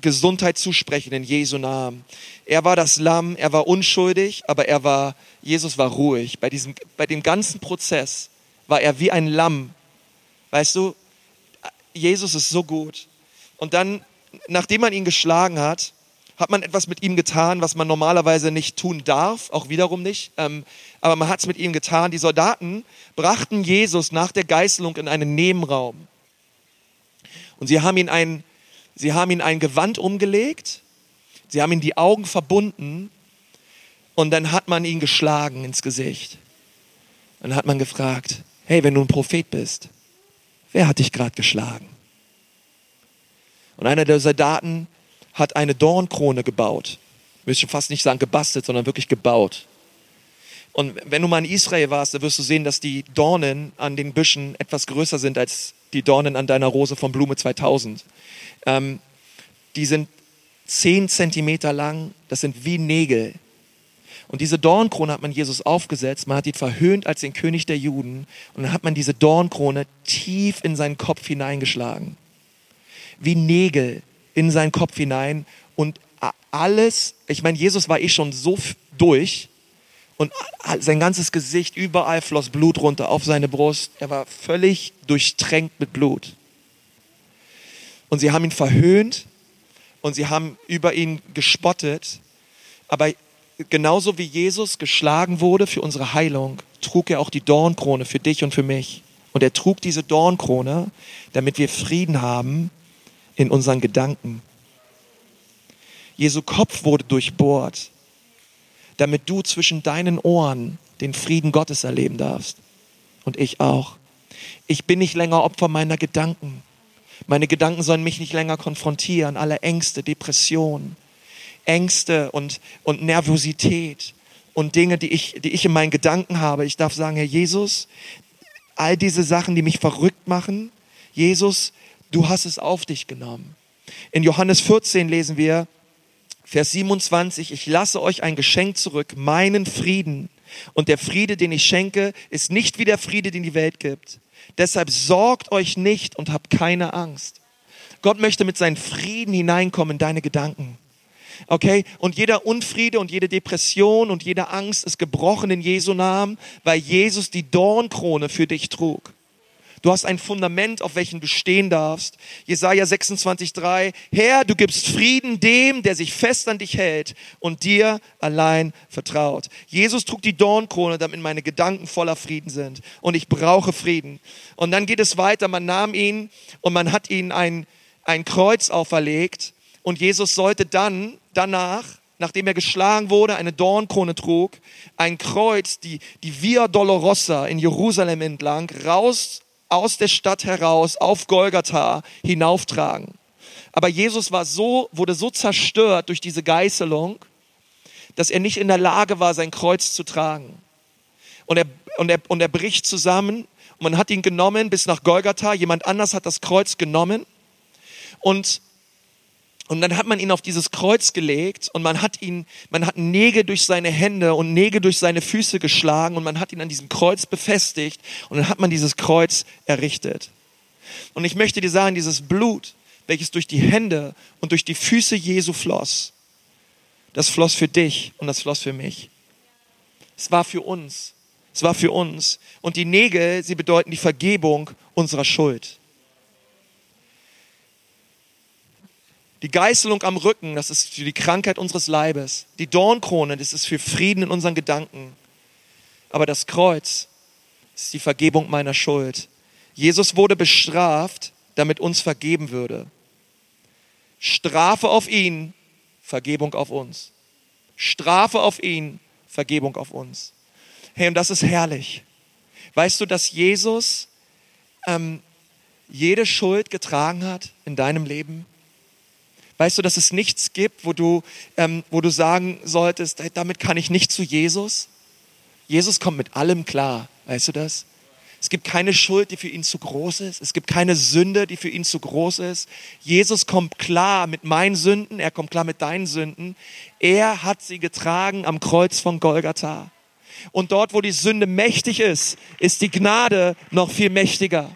Gesundheit zusprechen in Jesu Namen. Er war das Lamm, er war unschuldig, aber er war, Jesus war ruhig. Bei, diesem, bei dem ganzen Prozess war er wie ein Lamm. Weißt du, Jesus ist so gut. Und dann, nachdem man ihn geschlagen hat, hat man etwas mit ihm getan, was man normalerweise nicht tun darf, auch wiederum nicht. Ähm, aber man hat es mit ihm getan. Die Soldaten brachten Jesus nach der Geißelung in einen Nebenraum. Und sie haben ihn ein, sie haben ihn ein Gewand umgelegt, sie haben ihm die Augen verbunden und dann hat man ihn geschlagen ins Gesicht. Und dann hat man gefragt, hey, wenn du ein Prophet bist, wer hat dich gerade geschlagen? Und einer der Soldaten hat eine Dornkrone gebaut. Ich will schon fast nicht sagen gebastelt, sondern wirklich gebaut. Und wenn du mal in Israel warst, dann wirst du sehen, dass die Dornen an den Büschen etwas größer sind als die Dornen an deiner Rose von Blume 2000. Ähm, die sind zehn Zentimeter lang, das sind wie Nägel. Und diese Dornkrone hat man Jesus aufgesetzt, man hat ihn verhöhnt als den König der Juden und dann hat man diese Dornkrone tief in seinen Kopf hineingeschlagen. Wie Nägel in seinen Kopf hinein und alles, ich meine, Jesus war eh schon so durch und sein ganzes Gesicht, überall floss Blut runter auf seine Brust. Er war völlig durchtränkt mit Blut. Und sie haben ihn verhöhnt und sie haben über ihn gespottet. Aber genauso wie Jesus geschlagen wurde für unsere Heilung, trug er auch die Dornkrone für dich und für mich. Und er trug diese Dornkrone, damit wir Frieden haben in unseren Gedanken. Jesu Kopf wurde durchbohrt, damit du zwischen deinen Ohren den Frieden Gottes erleben darfst. Und ich auch. Ich bin nicht länger Opfer meiner Gedanken. Meine Gedanken sollen mich nicht länger konfrontieren. Alle Ängste, Depressionen, Ängste und, und Nervosität und Dinge, die ich, die ich in meinen Gedanken habe. Ich darf sagen, Herr Jesus, all diese Sachen, die mich verrückt machen, Jesus, Du hast es auf dich genommen. In Johannes 14 lesen wir, Vers 27, ich lasse euch ein Geschenk zurück, meinen Frieden. Und der Friede, den ich schenke, ist nicht wie der Friede, den die Welt gibt. Deshalb sorgt euch nicht und habt keine Angst. Gott möchte mit seinem Frieden hineinkommen in deine Gedanken. Okay? Und jeder Unfriede und jede Depression und jede Angst ist gebrochen in Jesu Namen, weil Jesus die Dornkrone für dich trug. Du hast ein Fundament, auf welchem du stehen darfst. Jesaja 26,3. Herr, du gibst Frieden dem, der sich fest an dich hält und dir allein vertraut. Jesus trug die Dornkrone, damit meine Gedanken voller Frieden sind. Und ich brauche Frieden. Und dann geht es weiter. Man nahm ihn und man hat ihn ein, ein Kreuz auferlegt. Und Jesus sollte dann, danach, nachdem er geschlagen wurde, eine Dornkrone trug, ein Kreuz, die, die Via Dolorosa in Jerusalem entlang, raus aus der Stadt heraus auf Golgatha hinauftragen. Aber Jesus war so, wurde so zerstört durch diese Geißelung, dass er nicht in der Lage war, sein Kreuz zu tragen. Und er, und er, und er bricht zusammen und man hat ihn genommen bis nach Golgatha. Jemand anders hat das Kreuz genommen und und dann hat man ihn auf dieses Kreuz gelegt und man hat ihn, man hat Nägel durch seine Hände und Nägel durch seine Füße geschlagen und man hat ihn an diesem Kreuz befestigt und dann hat man dieses Kreuz errichtet. Und ich möchte dir sagen, dieses Blut, welches durch die Hände und durch die Füße Jesu floss, das floss für dich und das floss für mich. Es war für uns. Es war für uns. Und die Nägel, sie bedeuten die Vergebung unserer Schuld. Die Geißelung am Rücken, das ist für die Krankheit unseres Leibes. Die Dornkrone, das ist für Frieden in unseren Gedanken. Aber das Kreuz ist die Vergebung meiner Schuld. Jesus wurde bestraft, damit uns vergeben würde. Strafe auf ihn, Vergebung auf uns. Strafe auf ihn, Vergebung auf uns. Hey, und das ist herrlich. Weißt du, dass Jesus ähm, jede Schuld getragen hat in deinem Leben? Weißt du, dass es nichts gibt, wo du, ähm, wo du sagen solltest, damit kann ich nicht zu Jesus? Jesus kommt mit allem klar. Weißt du das? Es gibt keine Schuld, die für ihn zu groß ist. Es gibt keine Sünde, die für ihn zu groß ist. Jesus kommt klar mit meinen Sünden. Er kommt klar mit deinen Sünden. Er hat sie getragen am Kreuz von Golgatha. Und dort, wo die Sünde mächtig ist, ist die Gnade noch viel mächtiger.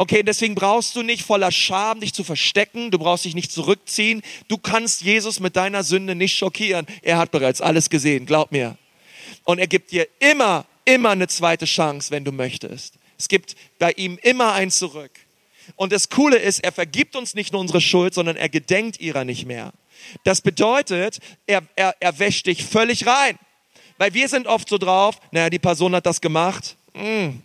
Okay, deswegen brauchst du nicht voller Scham dich zu verstecken, du brauchst dich nicht zurückziehen. Du kannst Jesus mit deiner Sünde nicht schockieren. Er hat bereits alles gesehen, glaub mir. Und er gibt dir immer, immer eine zweite Chance, wenn du möchtest. Es gibt bei ihm immer ein Zurück. Und das Coole ist, er vergibt uns nicht nur unsere Schuld, sondern er gedenkt ihrer nicht mehr. Das bedeutet, er, er, er wäscht dich völlig rein. Weil wir sind oft so drauf, naja, die Person hat das gemacht. Mm.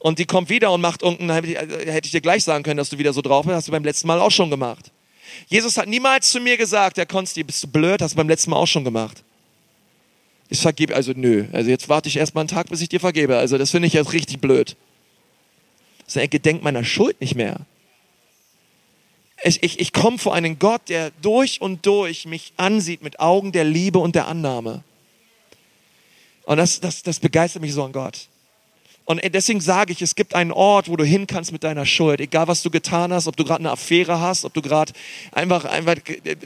Und die kommt wieder und macht irgendein, hätte ich dir gleich sagen können, dass du wieder so drauf bist, hast du beim letzten Mal auch schon gemacht. Jesus hat niemals zu mir gesagt, Herr Konsti, bist du blöd, hast du beim letzten Mal auch schon gemacht. Ich vergebe, also nö, also jetzt warte ich erstmal einen Tag, bis ich dir vergebe. Also das finde ich jetzt richtig blöd. Das ist ein Gedenk meiner Schuld nicht mehr. Ich, ich, ich komme vor einen Gott, der durch und durch mich ansieht mit Augen der Liebe und der Annahme. Und das, das, das begeistert mich so an Gott. Und deswegen sage ich, es gibt einen Ort, wo du hin kannst mit deiner Schuld. Egal, was du getan hast, ob du gerade eine Affäre hast, ob du gerade einfach, einfach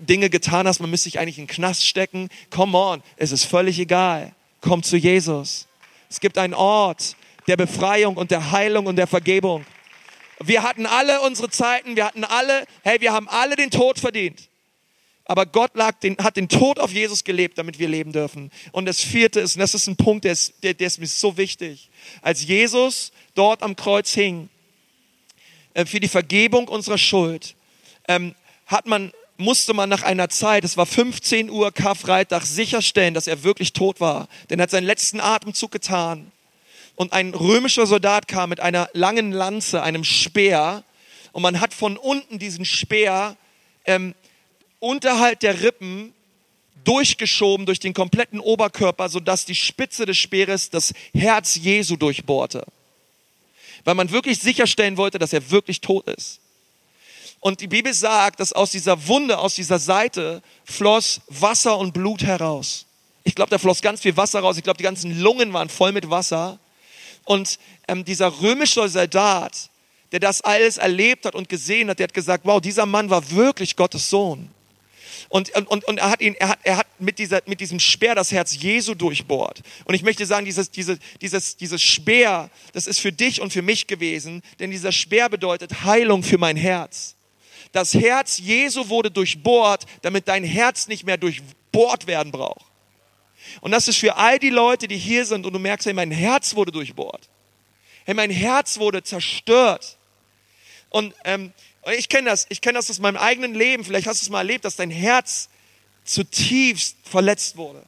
Dinge getan hast, man müsste sich eigentlich in den Knast stecken. Come on, es ist völlig egal. Komm zu Jesus. Es gibt einen Ort der Befreiung und der Heilung und der Vergebung. Wir hatten alle unsere Zeiten, wir hatten alle, hey, wir haben alle den Tod verdient. Aber Gott den, hat den Tod auf Jesus gelebt, damit wir leben dürfen. Und das vierte ist, und das ist ein Punkt, der ist, der, der ist mir so wichtig. Als Jesus dort am Kreuz hing, äh, für die Vergebung unserer Schuld, ähm, hat man, musste man nach einer Zeit, es war 15 Uhr Karfreitag, sicherstellen, dass er wirklich tot war. Denn er hat seinen letzten Atemzug getan. Und ein römischer Soldat kam mit einer langen Lanze, einem Speer, und man hat von unten diesen Speer ähm, unterhalb der Rippen durchgeschoben durch den kompletten Oberkörper, sodass die Spitze des Speeres das Herz Jesu durchbohrte. Weil man wirklich sicherstellen wollte, dass er wirklich tot ist. Und die Bibel sagt, dass aus dieser Wunde, aus dieser Seite floss Wasser und Blut heraus. Ich glaube, da floss ganz viel Wasser raus. Ich glaube, die ganzen Lungen waren voll mit Wasser. Und ähm, dieser römische Soldat, der das alles erlebt hat und gesehen hat, der hat gesagt, wow, dieser Mann war wirklich Gottes Sohn. Und, und, und er hat ihn, er hat, er hat mit, dieser, mit diesem Speer das Herz Jesu durchbohrt. Und ich möchte sagen, dieses, dieses, dieses, dieses Speer, das ist für dich und für mich gewesen, denn dieser Speer bedeutet Heilung für mein Herz. Das Herz Jesu wurde durchbohrt, damit dein Herz nicht mehr durchbohrt werden braucht. Und das ist für all die Leute, die hier sind und du merkst, hey, mein Herz wurde durchbohrt. Hey, mein Herz wurde zerstört. Und ähm, ich kenne das, ich kenne das aus meinem eigenen Leben. Vielleicht hast du es mal erlebt, dass dein Herz zutiefst verletzt wurde.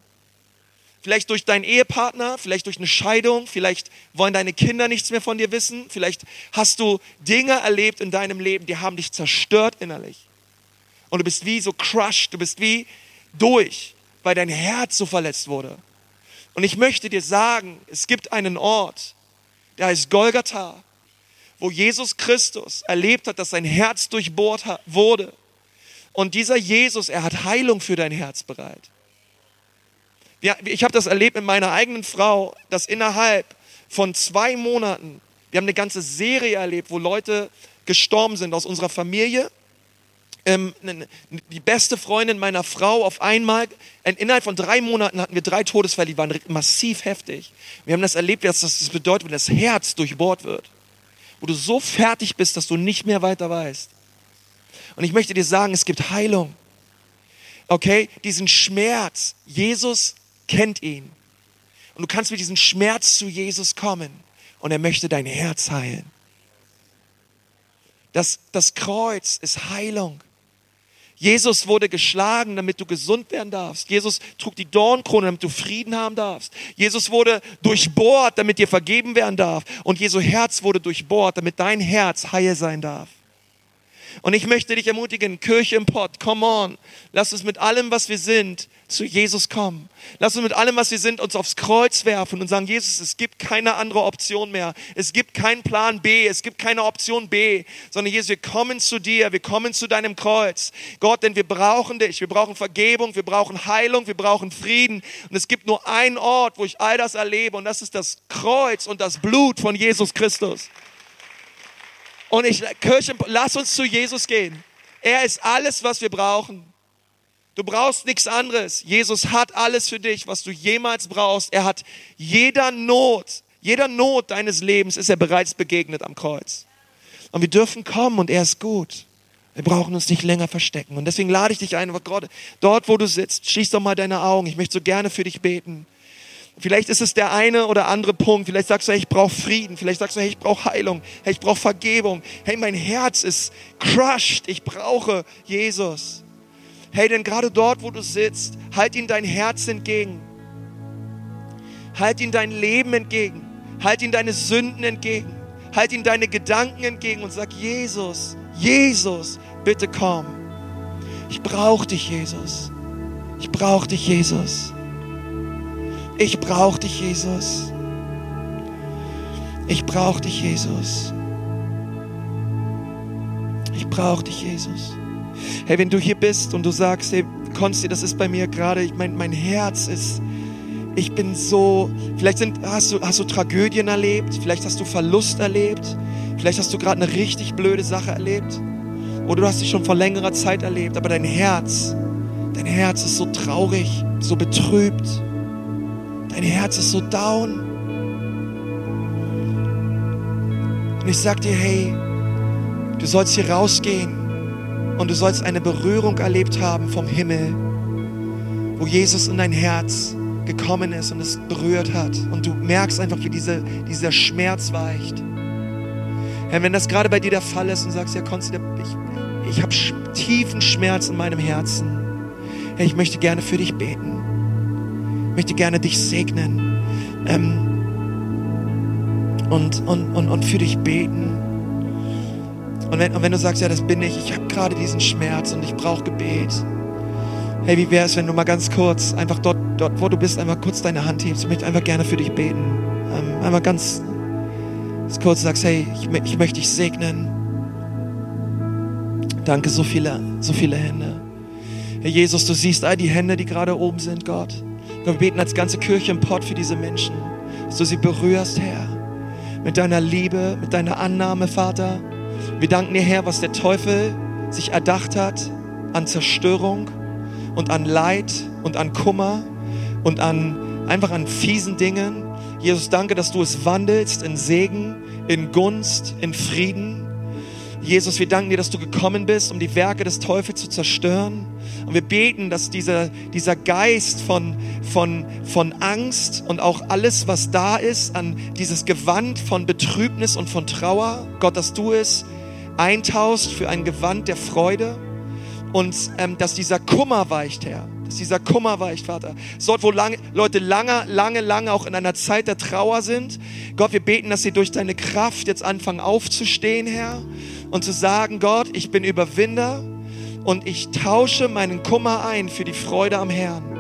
Vielleicht durch deinen Ehepartner, vielleicht durch eine Scheidung, vielleicht wollen deine Kinder nichts mehr von dir wissen, vielleicht hast du Dinge erlebt in deinem Leben, die haben dich zerstört innerlich. Und du bist wie so crushed, du bist wie durch, weil dein Herz so verletzt wurde. Und ich möchte dir sagen, es gibt einen Ort, der heißt Golgatha wo Jesus Christus erlebt hat, dass sein Herz durchbohrt wurde. Und dieser Jesus, er hat Heilung für dein Herz bereit. ich habe das erlebt mit meiner eigenen Frau, dass innerhalb von zwei Monaten, wir haben eine ganze Serie erlebt, wo Leute gestorben sind aus unserer Familie. Ähm, die beste Freundin meiner Frau auf einmal, innerhalb von drei Monaten hatten wir drei Todesfälle, die waren massiv heftig. Wir haben das erlebt, was das bedeutet, wenn das Herz durchbohrt wird wo du so fertig bist, dass du nicht mehr weiter weißt. Und ich möchte dir sagen, es gibt Heilung. Okay, diesen Schmerz, Jesus kennt ihn. Und du kannst mit diesem Schmerz zu Jesus kommen und er möchte dein Herz heilen. Das, das Kreuz ist Heilung. Jesus wurde geschlagen, damit du gesund werden darfst. Jesus trug die Dornkrone, damit du Frieden haben darfst. Jesus wurde durchbohrt, damit dir vergeben werden darf. Und Jesu Herz wurde durchbohrt, damit dein Herz heil sein darf. Und ich möchte dich ermutigen, Kirche im Pott, come on, lass uns mit allem, was wir sind, zu Jesus kommen. Lass uns mit allem, was wir sind, uns aufs Kreuz werfen und sagen, Jesus, es gibt keine andere Option mehr. Es gibt keinen Plan B, es gibt keine Option B, sondern Jesus, wir kommen zu dir, wir kommen zu deinem Kreuz. Gott, denn wir brauchen dich, wir brauchen Vergebung, wir brauchen Heilung, wir brauchen Frieden. Und es gibt nur einen Ort, wo ich all das erlebe und das ist das Kreuz und das Blut von Jesus Christus. Und ich, Kirche, lass uns zu Jesus gehen. Er ist alles, was wir brauchen. Du brauchst nichts anderes. Jesus hat alles für dich, was du jemals brauchst. Er hat jeder Not, jeder Not deines Lebens ist er bereits begegnet am Kreuz. Und wir dürfen kommen und er ist gut. Wir brauchen uns nicht länger verstecken. Und deswegen lade ich dich ein, Gott, dort, wo du sitzt, schließ doch mal deine Augen. Ich möchte so gerne für dich beten. Vielleicht ist es der eine oder andere Punkt. Vielleicht sagst du, hey, ich brauche Frieden. Vielleicht sagst du, hey, ich brauche Heilung. Hey, ich brauche Vergebung. Hey, mein Herz ist crushed. Ich brauche Jesus. Hey, denn gerade dort, wo du sitzt, halt ihm dein Herz entgegen. Halt ihm dein Leben entgegen. Halt ihm deine Sünden entgegen. Halt ihm deine Gedanken entgegen und sag, Jesus, Jesus, bitte komm. Ich brauche dich, Jesus. Ich brauche dich, Jesus. Ich brauche dich, Jesus. Ich brauche dich, Jesus. Ich brauche dich, Jesus. Hey, wenn du hier bist und du sagst, hey, Konsti, das ist bei mir gerade, ich mein, mein Herz ist, ich bin so, vielleicht sind, hast, du, hast du Tragödien erlebt, vielleicht hast du Verlust erlebt, vielleicht hast du gerade eine richtig blöde Sache erlebt oder du hast dich schon vor längerer Zeit erlebt, aber dein Herz, dein Herz ist so traurig, so betrübt, dein Herz ist so down. Und ich sag dir, hey, du sollst hier rausgehen und du sollst eine Berührung erlebt haben vom Himmel, wo Jesus in dein Herz gekommen ist und es berührt hat. Und du merkst einfach, wie diese, dieser Schmerz weicht. Herr, wenn das gerade bei dir der Fall ist und sagst, ja, Konsti, ich, ich habe tiefen Schmerz in meinem Herzen. Herr, ich möchte gerne für dich beten. Ich möchte gerne dich segnen. Ähm, und, und, und, und für dich beten. Und wenn, und wenn du sagst, ja, das bin ich, ich habe gerade diesen Schmerz und ich brauche Gebet. Hey, wie wäre es, wenn du mal ganz kurz, einfach dort, dort, wo du bist, einfach kurz deine Hand hebst. Ich möchte einfach gerne für dich beten. Ähm, einmal ganz, ganz kurz sagst, hey, ich, ich möchte dich segnen. Danke, so viele, so viele Hände. Herr Jesus, du siehst all die Hände, die gerade oben sind, Gott. Wir beten als ganze Kirche im Pott für diese Menschen, dass du sie berührst, Herr. Mit deiner Liebe, mit deiner Annahme, Vater. Wir danken dir, Herr, was der Teufel sich erdacht hat an Zerstörung und an Leid und an Kummer und an einfach an fiesen Dingen. Jesus, danke, dass du es wandelst in Segen, in Gunst, in Frieden. Jesus, wir danken dir, dass du gekommen bist, um die Werke des Teufels zu zerstören. Und wir beten, dass dieser, dieser Geist von, von, von Angst und auch alles, was da ist, an dieses Gewand von Betrübnis und von Trauer, Gott, dass du es eintauscht für ein Gewand der Freude und ähm, dass dieser Kummer weicht, Herr. Dass dieser Kummer weicht, Vater. Dort, wo lange, Leute lange, lange, lange auch in einer Zeit der Trauer sind. Gott, wir beten, dass sie durch deine Kraft jetzt anfangen aufzustehen, Herr. Und zu sagen, Gott, ich bin Überwinder und ich tausche meinen Kummer ein für die Freude am Herrn.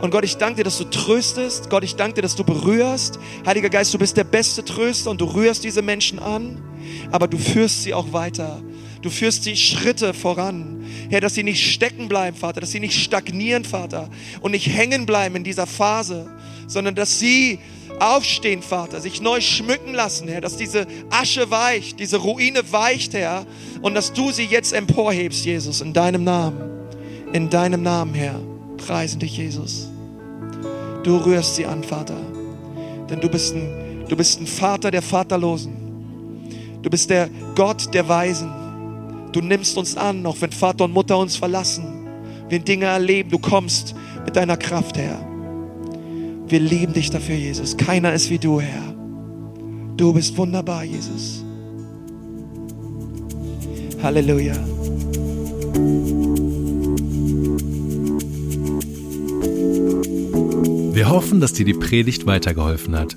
Und Gott, ich danke dir, dass du tröstest. Gott, ich danke dir, dass du berührst. Heiliger Geist, du bist der beste Tröster und du rührst diese Menschen an aber du führst sie auch weiter. Du führst sie Schritte voran. Herr, dass sie nicht stecken bleiben, Vater, dass sie nicht stagnieren, Vater, und nicht hängen bleiben in dieser Phase, sondern dass sie aufstehen, Vater, sich neu schmücken lassen, Herr, dass diese Asche weicht, diese Ruine weicht, Herr, und dass du sie jetzt emporhebst, Jesus, in deinem Namen. In deinem Namen, Herr. Preisen dich, Jesus. Du rührst sie an, Vater, denn du bist ein, du bist ein Vater der Vaterlosen. Du bist der Gott der Weisen. Du nimmst uns an, auch wenn Vater und Mutter uns verlassen. Wir Dinge erleben. Du kommst mit deiner Kraft, Herr. Wir lieben dich dafür, Jesus. Keiner ist wie du, Herr. Du bist wunderbar, Jesus. Halleluja. Wir hoffen, dass dir die Predigt weitergeholfen hat.